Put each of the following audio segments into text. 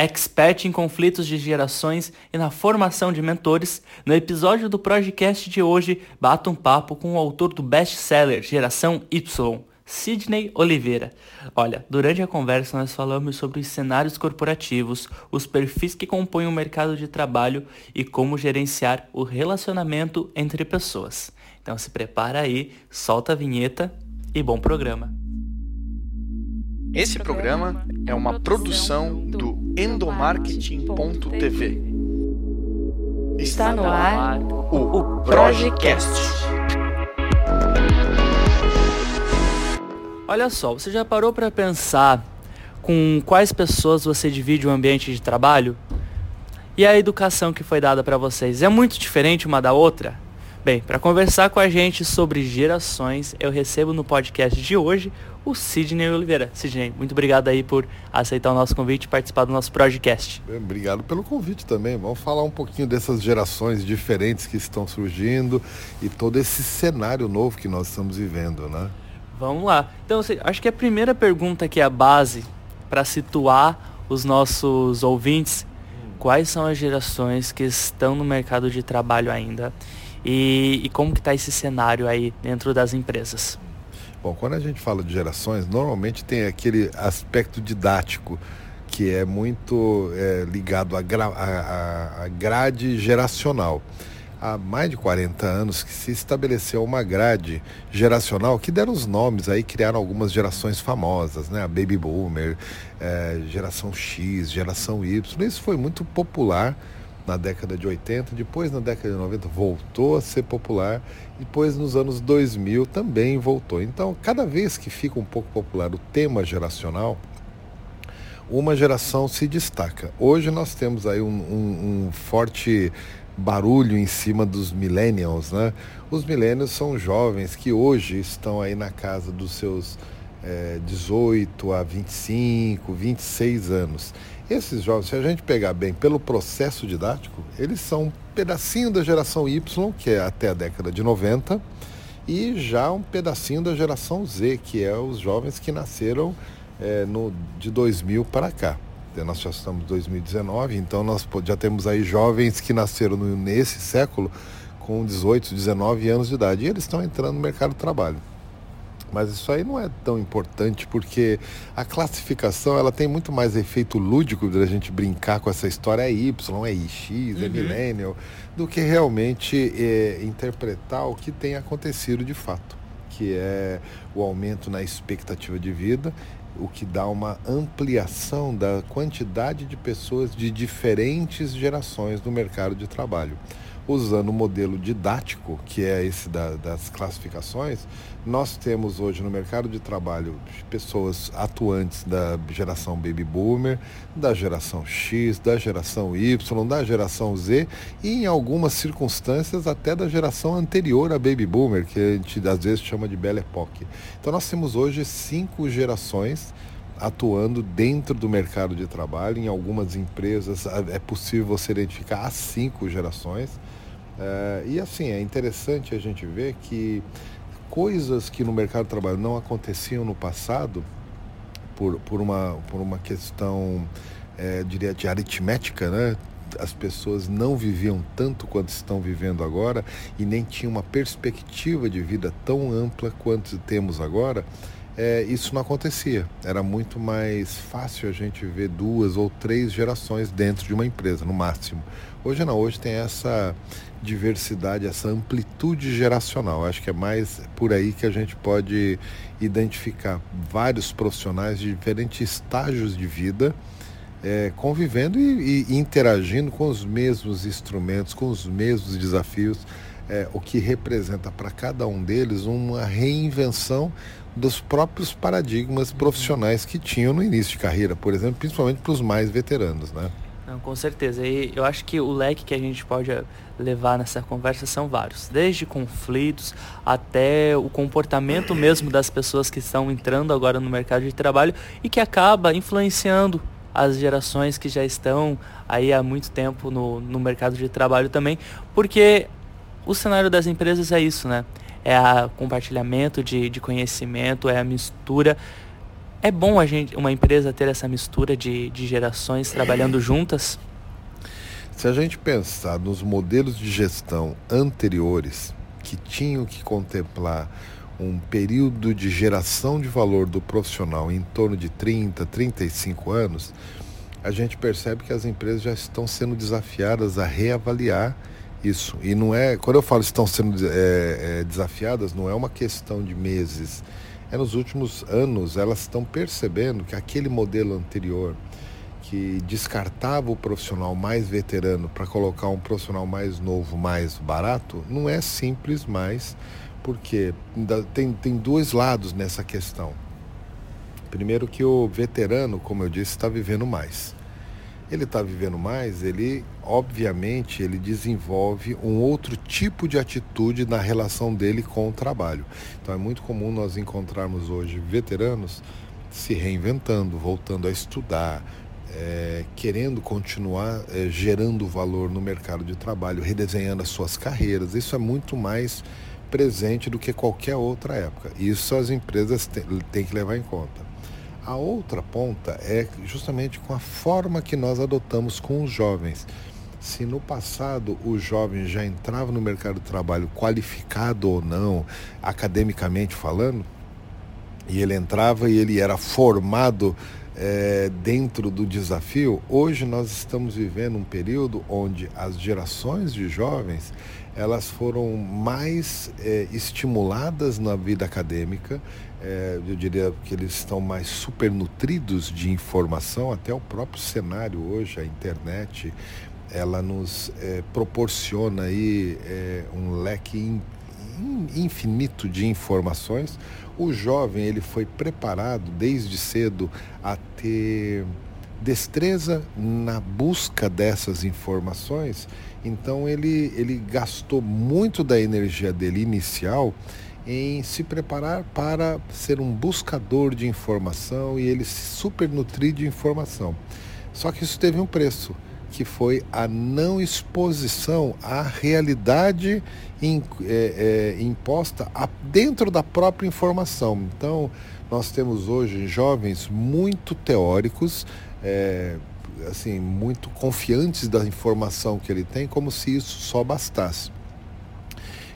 expert em conflitos de gerações e na formação de mentores, no episódio do podcast de hoje, bato um papo com o autor do best-seller Geração Y, Sidney Oliveira. Olha, durante a conversa nós falamos sobre os cenários corporativos, os perfis que compõem o mercado de trabalho e como gerenciar o relacionamento entre pessoas. Então se prepara aí, solta a vinheta e bom programa. Esse programa é uma produção do endomarketing.tv. Está no ar o Projecast. Olha só, você já parou para pensar com quais pessoas você divide o ambiente de trabalho? E a educação que foi dada para vocês é muito diferente uma da outra? Bem, para conversar com a gente sobre gerações, eu recebo no podcast de hoje o Sidney Oliveira. Sidney, muito obrigado aí por aceitar o nosso convite e participar do nosso podcast. Obrigado pelo convite também. Vamos falar um pouquinho dessas gerações diferentes que estão surgindo e todo esse cenário novo que nós estamos vivendo, né? Vamos lá. Então, acho que a primeira pergunta que é a base para situar os nossos ouvintes, quais são as gerações que estão no mercado de trabalho ainda? E, e como que está esse cenário aí dentro das empresas? Bom, quando a gente fala de gerações, normalmente tem aquele aspecto didático que é muito é, ligado à, gra grade geracional há mais de 40 anos que se estabeleceu uma grade geracional que deram os nomes aí, criaram algumas gerações famosas, né? A Baby Boomer, é, geração X, geração Y. Isso foi muito popular na década de 80, depois na década de 90 voltou a ser popular, depois nos anos 2000 também voltou. Então, cada vez que fica um pouco popular o tema geracional, uma geração se destaca. Hoje nós temos aí um, um, um forte barulho em cima dos millennials, né? Os millennials são jovens que hoje estão aí na casa dos seus é, 18 a 25, 26 anos. Esses jovens, se a gente pegar bem pelo processo didático, eles são um pedacinho da geração Y, que é até a década de 90, e já um pedacinho da geração Z, que é os jovens que nasceram é, no, de 2000 para cá. Nós já estamos em 2019, então nós já temos aí jovens que nasceram nesse século com 18, 19 anos de idade. E eles estão entrando no mercado de trabalho. Mas isso aí não é tão importante porque a classificação ela tem muito mais efeito lúdico da gente brincar com essa história é Y, é X, é uhum. millennial, do que realmente é, interpretar o que tem acontecido de fato, que é o aumento na expectativa de vida, o que dá uma ampliação da quantidade de pessoas de diferentes gerações no mercado de trabalho usando o modelo didático, que é esse da, das classificações, nós temos hoje no mercado de trabalho pessoas atuantes da geração baby boomer, da geração X, da geração Y, da geração Z e em algumas circunstâncias até da geração anterior à baby boomer, que a gente às vezes chama de Belle Époque. Então nós temos hoje cinco gerações atuando dentro do mercado de trabalho. Em algumas empresas é possível você identificar as cinco gerações. É, e assim, é interessante a gente ver que coisas que no mercado de trabalho não aconteciam no passado, por, por, uma, por uma questão, é, diria, de aritmética, né? as pessoas não viviam tanto quanto estão vivendo agora e nem tinham uma perspectiva de vida tão ampla quanto temos agora, é, isso não acontecia. Era muito mais fácil a gente ver duas ou três gerações dentro de uma empresa, no máximo. Hoje não, hoje tem essa diversidade, essa amplitude geracional. Acho que é mais por aí que a gente pode identificar vários profissionais de diferentes estágios de vida. É, convivendo e, e, interagindo com os mesmos instrumentos, com os mesmos desafios, é, o que representa para cada um deles uma reinvenção dos próprios paradigmas profissionais que tinham no início de carreira, por exemplo, principalmente para os mais veteranos, né? Não, com certeza. E eu acho que o leque que a gente pode levar nessa conversa são vários, desde conflitos até o comportamento mesmo das pessoas que estão entrando agora no mercado de trabalho e que acaba influenciando as gerações que já estão aí há muito tempo no, no mercado de trabalho também, porque o cenário das empresas é isso, né? É o compartilhamento de, de conhecimento, é a mistura É bom a gente, uma empresa ter essa mistura de, de gerações trabalhando juntas? Se a gente pensar nos modelos de gestão anteriores que tinham que contemplar um período de geração de valor do profissional em torno de 30, 35 anos, a gente percebe que as empresas já estão sendo desafiadas a reavaliar isso. E não é, quando eu falo estão sendo é, é, desafiadas, não é uma questão de meses. É nos últimos anos elas estão percebendo que aquele modelo anterior que descartava o profissional mais veterano para colocar um profissional mais novo, mais barato, não é simples mais, porque tem, tem dois lados nessa questão. Primeiro que o veterano, como eu disse, está vivendo mais. Ele está vivendo mais, ele obviamente ele desenvolve um outro tipo de atitude na relação dele com o trabalho. Então é muito comum nós encontrarmos hoje veteranos se reinventando, voltando a estudar, é, querendo continuar é, gerando valor no mercado de trabalho, redesenhando as suas carreiras. Isso é muito mais presente do que qualquer outra época. Isso as empresas têm que levar em conta. A outra ponta é justamente com a forma que nós adotamos com os jovens. Se no passado o jovem já entrava no mercado de trabalho qualificado ou não, academicamente falando, e ele entrava e ele era formado é, dentro do desafio, hoje nós estamos vivendo um período onde as gerações de jovens elas foram mais é, estimuladas na vida acadêmica, é, eu diria que eles estão mais supernutridos de informação, até o próprio cenário hoje, a internet, ela nos é, proporciona aí é, um leque in, in, infinito de informações, o jovem ele foi preparado desde cedo a ter destreza na busca dessas informações, então ele, ele gastou muito da energia dele inicial em se preparar para ser um buscador de informação e ele se supernutrir de informação. Só que isso teve um preço que foi a não exposição à realidade in, é, é, imposta a, dentro da própria informação. Então, nós temos hoje jovens muito teóricos, é, assim, muito confiantes da informação que ele tem, como se isso só bastasse.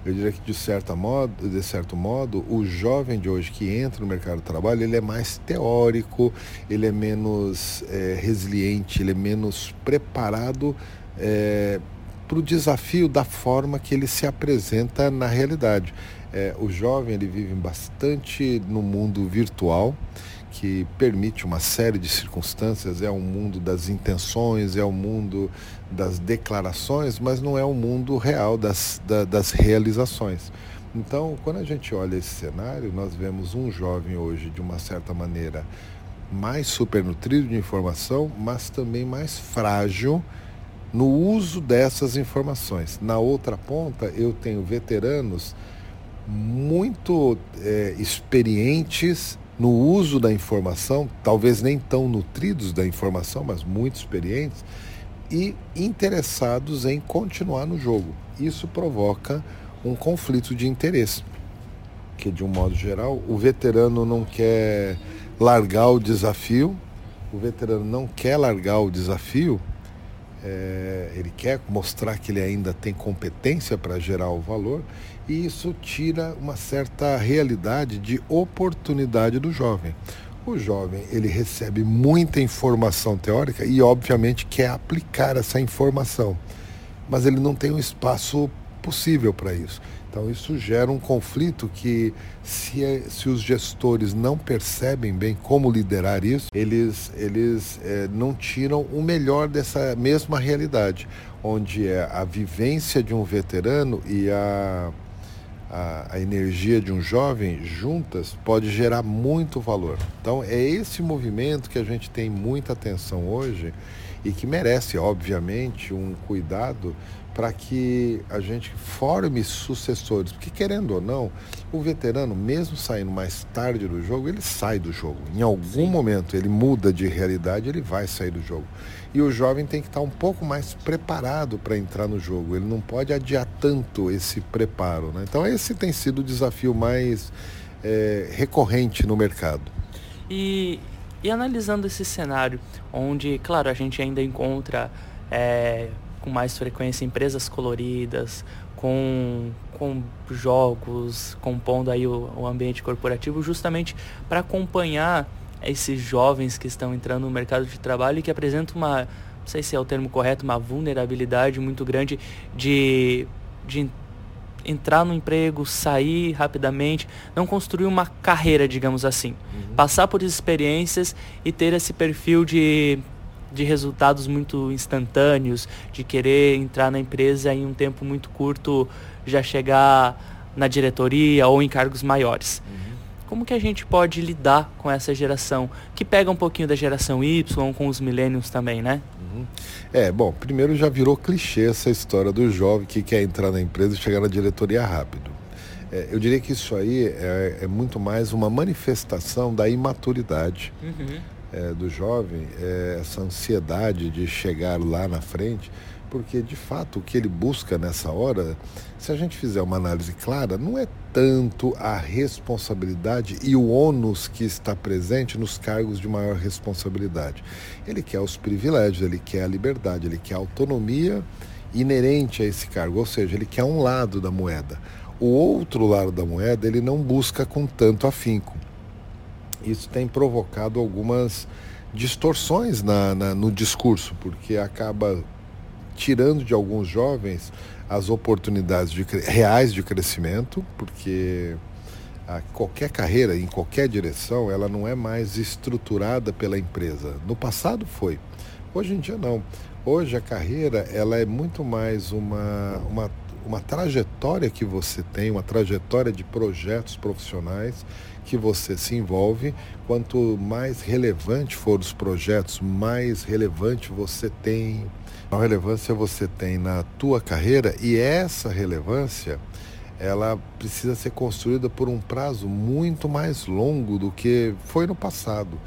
Eu diria que de certa modo, de certo modo, o jovem de hoje que entra no mercado de trabalho, ele é mais teórico, ele é menos é, resiliente, ele é menos preparado é, para o desafio da forma que ele se apresenta na realidade. É, o jovem ele vive bastante no mundo virtual que permite uma série de circunstâncias, é o um mundo das intenções, é o um mundo das declarações, mas não é o um mundo real das, da, das realizações. Então, quando a gente olha esse cenário, nós vemos um jovem hoje, de uma certa maneira, mais supernutrido de informação, mas também mais frágil no uso dessas informações. Na outra ponta, eu tenho veteranos muito é, experientes no uso da informação, talvez nem tão nutridos da informação, mas muito experientes e interessados em continuar no jogo. Isso provoca um conflito de interesse, que de um modo geral o veterano não quer largar o desafio, o veterano não quer largar o desafio, é, ele quer mostrar que ele ainda tem competência para gerar o valor e isso tira uma certa realidade de oportunidade do jovem. O jovem ele recebe muita informação teórica e obviamente quer aplicar essa informação, mas ele não tem um espaço possível para isso. Então isso gera um conflito que se, é, se os gestores não percebem bem como liderar isso, eles, eles é, não tiram o melhor dessa mesma realidade, onde é a vivência de um veterano e a a, a, energia de um jovem juntas pode gerar muito valor. Então é esse movimento que a gente tem muita atenção hoje e que merece, obviamente, um cuidado para que a gente forme sucessores, porque querendo ou não, o veterano, mesmo saindo mais tarde do jogo, ele sai do jogo. Em algum Sim. momento ele muda de realidade, ele vai sair do jogo. E o jovem tem que estar um pouco mais preparado para entrar no jogo. Ele não pode adiar tanto esse preparo. Né? Então esse tem sido o desafio mais é, recorrente no mercado. E, e analisando esse cenário, onde, claro, a gente ainda encontra é, com mais frequência empresas coloridas, com, com jogos, compondo aí o, o ambiente corporativo, justamente para acompanhar esses jovens que estão entrando no mercado de trabalho e que apresentam uma, não sei se é o termo correto, uma vulnerabilidade muito grande de, de entrar no emprego, sair rapidamente, não construir uma carreira, digamos assim. Uhum. Passar por experiências e ter esse perfil de, de resultados muito instantâneos, de querer entrar na empresa em um tempo muito curto, já chegar na diretoria ou em cargos maiores. Uhum. Como que a gente pode lidar com essa geração que pega um pouquinho da geração Y com os millennials também, né? Uhum. É, bom, primeiro já virou clichê essa história do jovem que quer entrar na empresa e chegar na diretoria rápido. É, eu diria que isso aí é, é, muito mais uma manifestação da imaturidade uhum. É, do jovem, é, essa ansiedade de chegar lá na frente porque de fato o que ele busca nessa hora, se a gente fizer uma análise clara, não é tanto a responsabilidade e o ônus que está presente nos cargos de maior responsabilidade. Ele quer os privilégios, ele quer a liberdade, ele quer a autonomia inerente a esse cargo, ou seja, ele quer um lado da moeda. O outro lado da moeda ele não busca com tanto afinco. Isso tem provocado algumas distorções na, na, no discurso, porque acaba tirando de alguns jovens as oportunidades de, reais de crescimento, porque a qualquer carreira, em qualquer direção, ela não é mais estruturada pela empresa. No passado foi, hoje em dia não. Hoje a carreira ela é muito mais uma, uma, uma trajetória que você tem, uma trajetória de projetos profissionais que você se envolve. Quanto mais relevante for os projetos, mais relevante você tem qual relevância você tem na tua carreira e essa relevância ela precisa ser construída por um prazo muito mais longo do que foi no passado.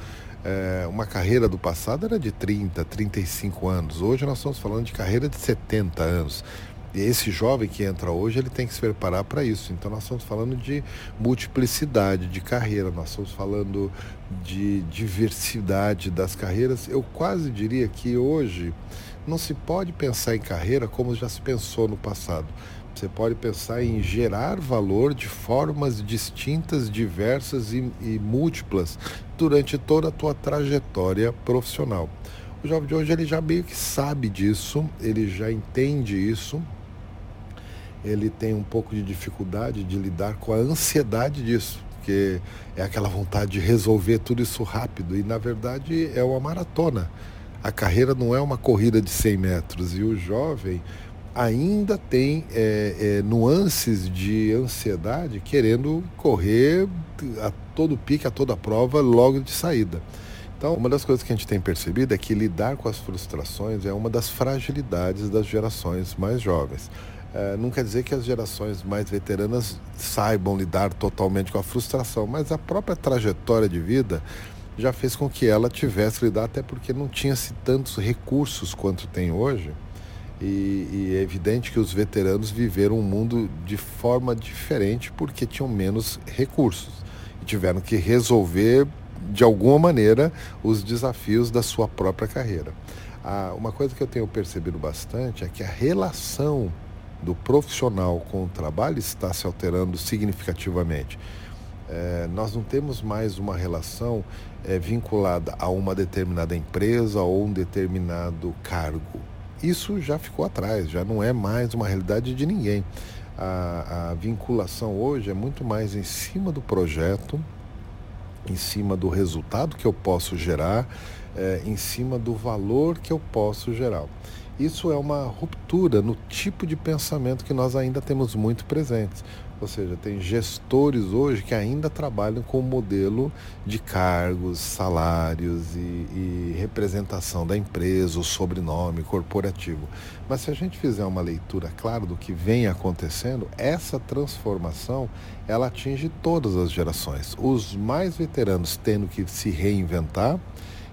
É, uma carreira do passado era de 30, 35 anos. Hoje nós estamos falando de carreira de 70 anos. E esse jovem que entra hoje, ele tem que se preparar para isso. Então nós estamos falando de multiplicidade de carreira, nós estamos falando de diversidade das carreiras. Eu quase diria que hoje não se pode pensar em carreira como já se pensou no passado. Você pode pensar em gerar valor de formas distintas, diversas e, e múltiplas durante toda a tua trajetória profissional. O jovem de hoje ele já meio que sabe disso, ele já entende isso, ele tem um pouco de dificuldade de lidar com a ansiedade disso, porque é aquela vontade de resolver tudo isso rápido e na verdade é uma maratona a carreira não é uma corrida de 100 metros e o jovem ainda tem é, é, nuances de ansiedade querendo correr a todo pique, a toda prova, logo de saída. Então, uma das coisas que a gente tem percebido é que lidar com as frustrações é uma das fragilidades das gerações mais jovens. É, não quer dizer que as gerações mais veteranas saibam lidar totalmente com a frustração, mas a própria trajetória de vida já fez com que ela tivesse que lidar, até porque não tinha-se tantos recursos quanto tem hoje. E, e, é evidente que os veteranos viveram um mundo de forma diferente porque tinham menos recursos e tiveram que resolver de alguma maneira os desafios da sua própria carreira. Ah, uma coisa que eu tenho percebido bastante é que a relação do profissional com o trabalho está se alterando significativamente. É, nós não temos mais uma relação é, vinculada a uma determinada empresa ou um determinado cargo. Isso já ficou atrás, já não é mais uma realidade de ninguém. A, a vinculação hoje é muito mais em cima do projeto, em cima do resultado que eu posso gerar, é, em cima do valor que eu posso gerar. Isso é uma ruptura no tipo de pensamento que nós ainda temos muito presentes. Ou seja, tem gestores hoje que ainda trabalham com o modelo de cargos, salários e, e, representação da empresa, o sobrenome corporativo. Mas se a gente fizer uma leitura clara do que vem acontecendo, essa transformação ela atinge todas as gerações. Os mais veteranos tendo que se reinventar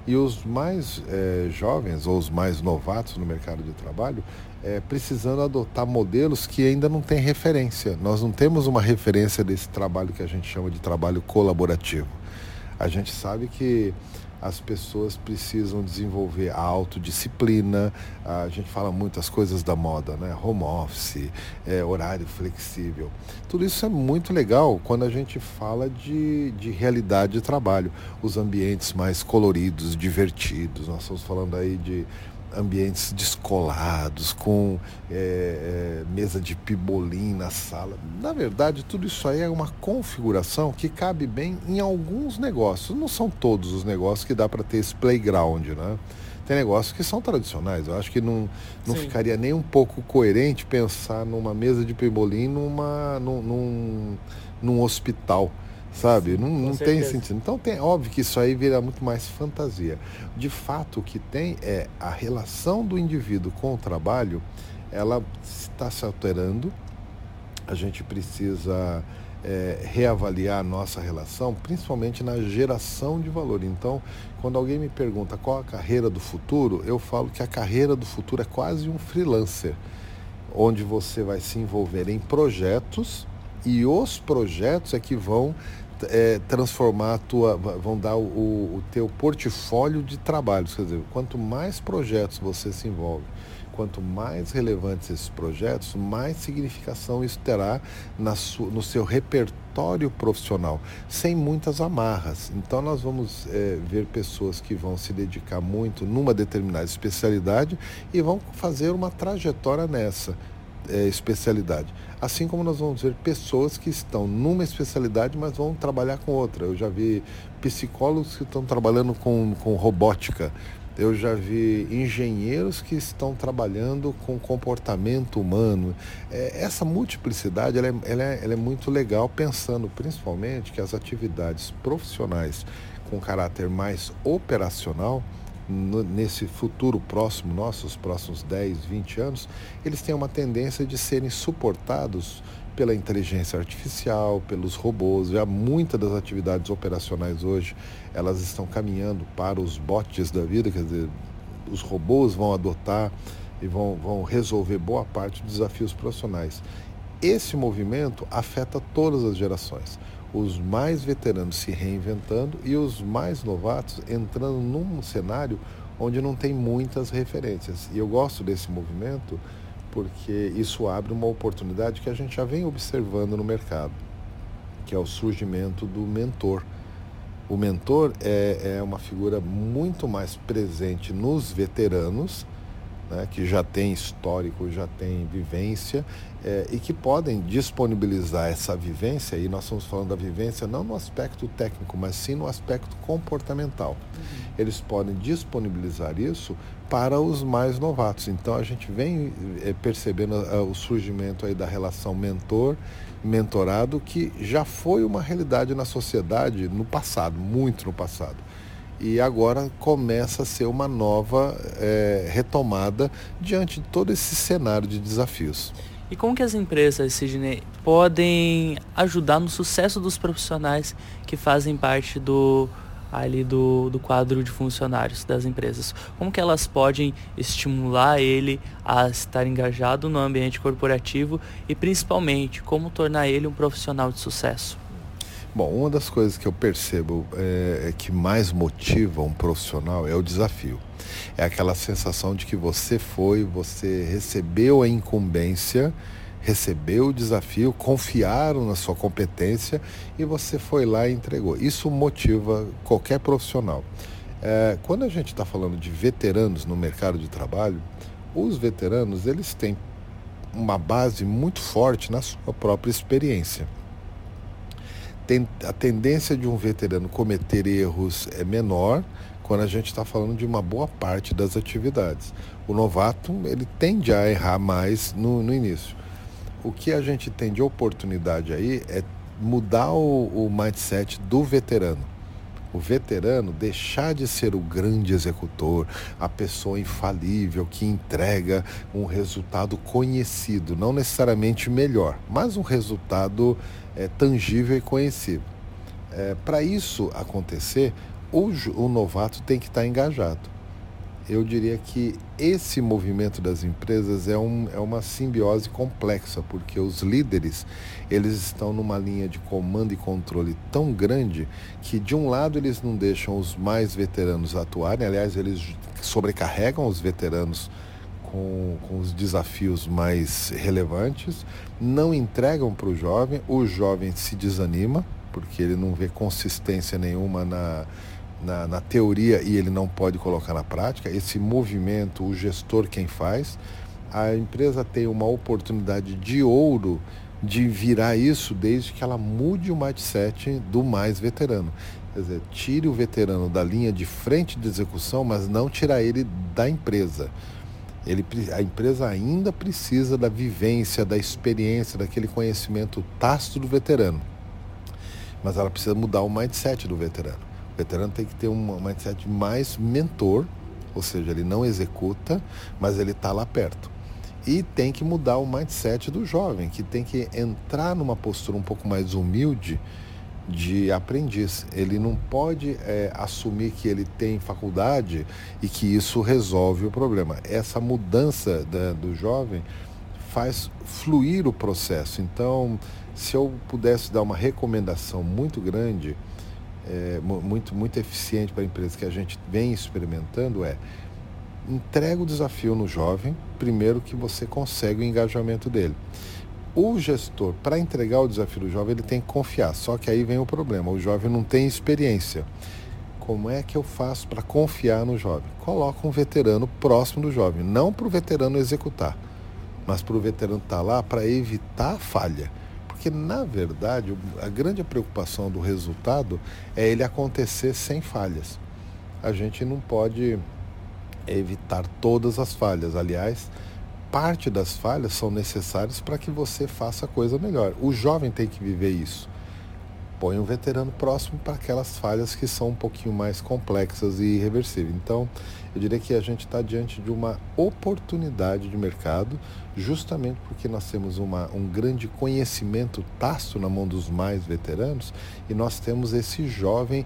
e os mais é, jovens ou os mais novatos no mercado de trabalho é, precisando adotar modelos que ainda não têm referência. Nós não temos uma referência desse trabalho que a gente chama de trabalho colaborativo. A gente sabe que as pessoas precisam desenvolver a autodisciplina. A gente fala muitas coisas da moda, né? Home office, é, horário flexível. Tudo isso é muito legal quando a gente fala de, de realidade de trabalho. Os ambientes mais coloridos, divertidos. Nós estamos falando aí de ambientes descolados, com é, é, mesa de pibolim na sala. Na verdade, tudo isso aí é uma configuração que cabe bem em alguns negócios. Não são todos os negócios que dá para ter esse playground, né? Tem negócios que são tradicionais. Eu acho que não, não ficaria nem um pouco coerente pensar numa mesa de pibolim numa, num, num, num hospital sabe? Não, não tem sentido. Então tem óbvio que isso aí vira muito mais fantasia. De fato, o que tem é a relação do indivíduo com o trabalho, ela está se alterando. A gente precisa é, reavaliar a nossa relação, principalmente na geração de valor. Então, quando alguém me pergunta qual a carreira do futuro, eu falo que a carreira do futuro é quase um freelancer, onde você vai se envolver em projetos e os projetos é que vão é, transformar a tua, vão dar o, o teu portfólio de trabalhos. Quer dizer, quanto mais projetos você se envolve, quanto mais relevantes esses projetos, mais significação isso terá no seu repertório profissional, sem muitas amarras. Então nós vamos é, ver pessoas que vão se dedicar muito numa determinada especialidade e vão fazer uma trajetória nessa é, especialidade. Assim como nós vamos ver pessoas que estão numa especialidade, mas vão trabalhar com outra. Eu já vi psicólogos que estão trabalhando com, com robótica. Eu já vi engenheiros que estão trabalhando com comportamento humano. É, essa multiplicidade ela é, ela, é, ela é muito legal, pensando principalmente que as atividades profissionais com caráter mais operacional nesse futuro próximo, nossos próximos 10, 20 anos, eles têm uma tendência de serem suportados pela inteligência artificial, pelos robôs. Já muitas das atividades operacionais hoje, elas estão caminhando para os bots da vida, quer dizer, os robôs vão adotar e vão, vão resolver boa parte dos desafios profissionais. Esse movimento afeta todas as gerações os mais veteranos se reinventando e os mais novatos entrando num cenário onde não tem muitas referências. E eu gosto desse movimento porque isso abre uma oportunidade que a gente já vem observando no mercado, que é o surgimento do mentor. O mentor é, é uma figura muito mais presente nos veteranos né, que já tem histórico, já tem vivência é, e que podem disponibilizar essa vivência, e nós estamos falando da vivência não no aspecto técnico, mas sim no aspecto comportamental. Uhum. Eles podem disponibilizar isso para os mais novatos. Então a gente vem é, percebendo a, o surgimento aí da relação mentor-mentorado, que já foi uma realidade na sociedade no passado, muito no passado e agora começa a ser uma nova é, retomada diante de todo esse cenário de desafios. E como que as empresas, Sidney, podem ajudar no sucesso dos profissionais que fazem parte do ali do, do quadro de funcionários das empresas? Como que elas podem estimular ele a estar engajado no ambiente corporativo e principalmente como tornar ele um profissional de sucesso? Bom, uma das coisas que eu percebo é, é, que mais motiva um profissional é o desafio. É aquela sensação de que você foi, você recebeu a incumbência, recebeu o desafio, confiaram na sua competência e você foi lá e entregou. Isso motiva qualquer profissional. É, quando a gente está falando de veteranos no mercado de trabalho, os veteranos eles têm uma base muito forte na sua própria experiência a tendência de um veterano cometer erros é menor quando a gente está falando de uma boa parte das atividades. O novato ele tende a errar mais no, no início. O que a gente tem de oportunidade aí é mudar o, o mindset do veterano o veterano deixar de ser o grande executor, a pessoa infalível que entrega um resultado conhecido, não necessariamente melhor, mas um resultado é, tangível e conhecido. É, Para isso acontecer, o, o novato tem que estar engajado. Eu diria que esse movimento das empresas é, um, é uma simbiose complexa, porque os líderes eles estão numa linha de comando e controle tão grande que de um lado eles não deixam os mais veteranos atuarem, aliás, eles sobrecarregam os veteranos com, com os desafios mais relevantes, não entregam para o jovem, o jovem se desanima, porque ele não vê consistência nenhuma na, na, na, teoria e ele não pode colocar na prática. Esse movimento, o gestor quem faz, a empresa tem uma oportunidade de ouro de virar isso desde que ela mude o mindset do mais veterano. Quer dizer, tire o veterano da linha de frente de execução, mas não tirar ele da empresa. Ele, a empresa ainda precisa da vivência, da experiência, daquele conhecimento tácito do veterano. Mas ela precisa mudar o mindset do veterano. O veterano tem que ter um mindset mais mentor, ou seja, ele não executa, mas ele está lá perto. E tem que mudar o mindset do jovem, que tem que entrar numa postura um pouco mais humilde de aprendiz. Ele não pode é, assumir que ele tem faculdade e que isso resolve o problema. Essa mudança da, do jovem faz fluir o processo. Então, se eu pudesse dar uma recomendação muito grande, é, muito, muito eficiente para a empresa que a gente vem experimentando é entrega o desafio no jovem, primeiro que você consegue o engajamento dele o gestor, para entregar o desafio do jovem, ele tem que confiar. Só que aí vem o problema: o jovem não tem experiência. Como é que eu faço para confiar no jovem? Coloca um veterano próximo do jovem, não para o veterano executar, mas para o veterano estar tá lá para evitar a falha. Porque, na verdade, a grande preocupação do resultado é ele acontecer sem falhas. A gente não pode evitar todas as falhas. Aliás, parte das falhas são necessárias para que você faça a coisa melhor. O jovem tem que viver isso. Põe um veterano próximo para aquelas falhas que são um pouquinho mais complexas e irreversíveis. Então, eu diria que a gente está diante de uma oportunidade de mercado, justamente porque nós temos uma, um grande conhecimento tácito na mão dos mais veteranos e nós temos esse jovem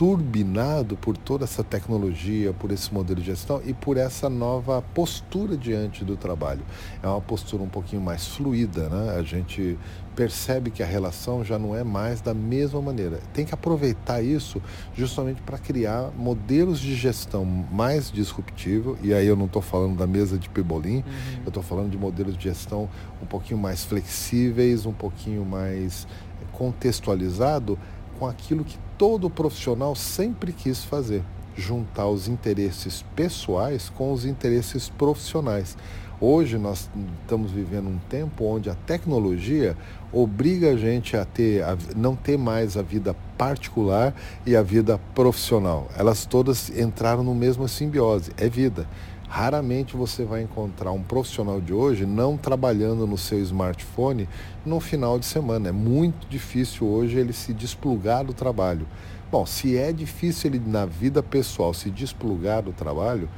turbinado por toda essa tecnologia, por esse modelo de gestão e por essa nova postura diante do trabalho. É uma postura um pouquinho mais fluida, né? A gente percebe que a relação já não é mais da mesma maneira. Tem que aproveitar isso justamente para criar modelos de gestão mais disruptivos, e aí eu não estou falando da mesa de Pebolim, uhum. eu estou falando de modelos de gestão um pouquinho mais flexíveis, um pouquinho mais contextualizado com aquilo que todo profissional sempre quis fazer: juntar os interesses pessoais com os interesses profissionais. Hoje nós estamos vivendo um tempo onde a tecnologia obriga a gente a ter, a não ter mais a vida particular e a vida profissional. Elas todas entraram no mesmo simbiose, é vida. Raramente você vai encontrar um profissional de hoje não trabalhando no seu smartphone no final de semana. É muito difícil hoje ele se desplugar do trabalho. Bom, se é difícil ele na vida pessoal se desplugar do trabalho,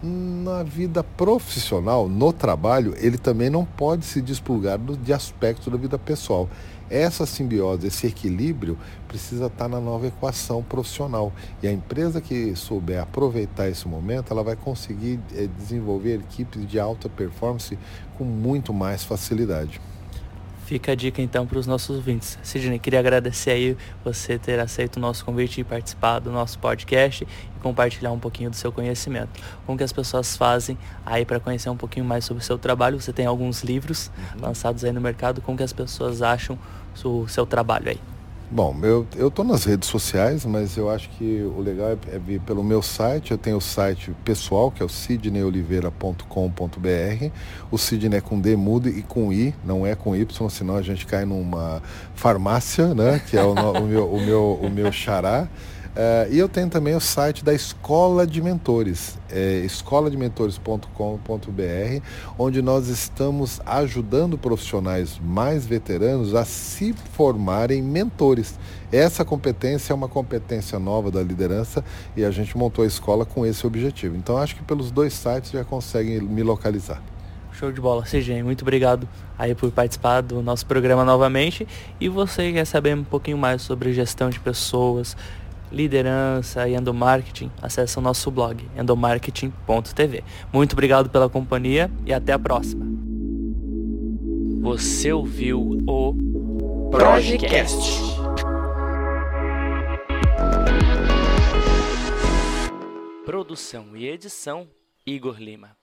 na vida profissional, no trabalho, ele também não pode se desplugar de aspectos da vida pessoal. Essa simbiose, esse equilíbrio precisa estar na nova equação profissional. E a empresa que souber aproveitar esse momento, ela vai conseguir é, desenvolver equipes de alta performance com muito mais facilidade. Fica a dica então para os nossos ouvintes. Sidney, queria agradecer aí você ter aceito o nosso convite e participar do nosso podcast e compartilhar um pouquinho do seu conhecimento. Como que as pessoas fazem aí para conhecer um pouquinho mais sobre o seu trabalho? Você tem alguns livros uhum. lançados aí no mercado. Como que as pessoas acham o seu trabalho aí? Bom, eu estou nas redes sociais, mas eu acho que o legal é, é vir pelo meu site. Eu tenho o site pessoal, que é o sidneyoliveira.com.br. O Sidney é com D mudo e com I, não é com Y, senão a gente cai numa farmácia, né? Que é o, o meu, o, meu, o meu xará. Uh, e eu tenho também o site da Escola de Mentores, é escoladementores.com.br, onde nós estamos ajudando profissionais mais veteranos a se formarem mentores. Essa competência é uma competência nova da liderança e a gente montou a escola com esse objetivo. Então acho que pelos dois sites já conseguem me localizar. Show de bola, CG. Muito obrigado aí por participar do nosso programa novamente. E você quer saber um pouquinho mais sobre gestão de pessoas, liderança e endomarketing, acesse o nosso blog endomarketing.tv. Muito obrigado pela companhia e até a próxima. Você ouviu o Projecast. Produção e edição Igor Lima.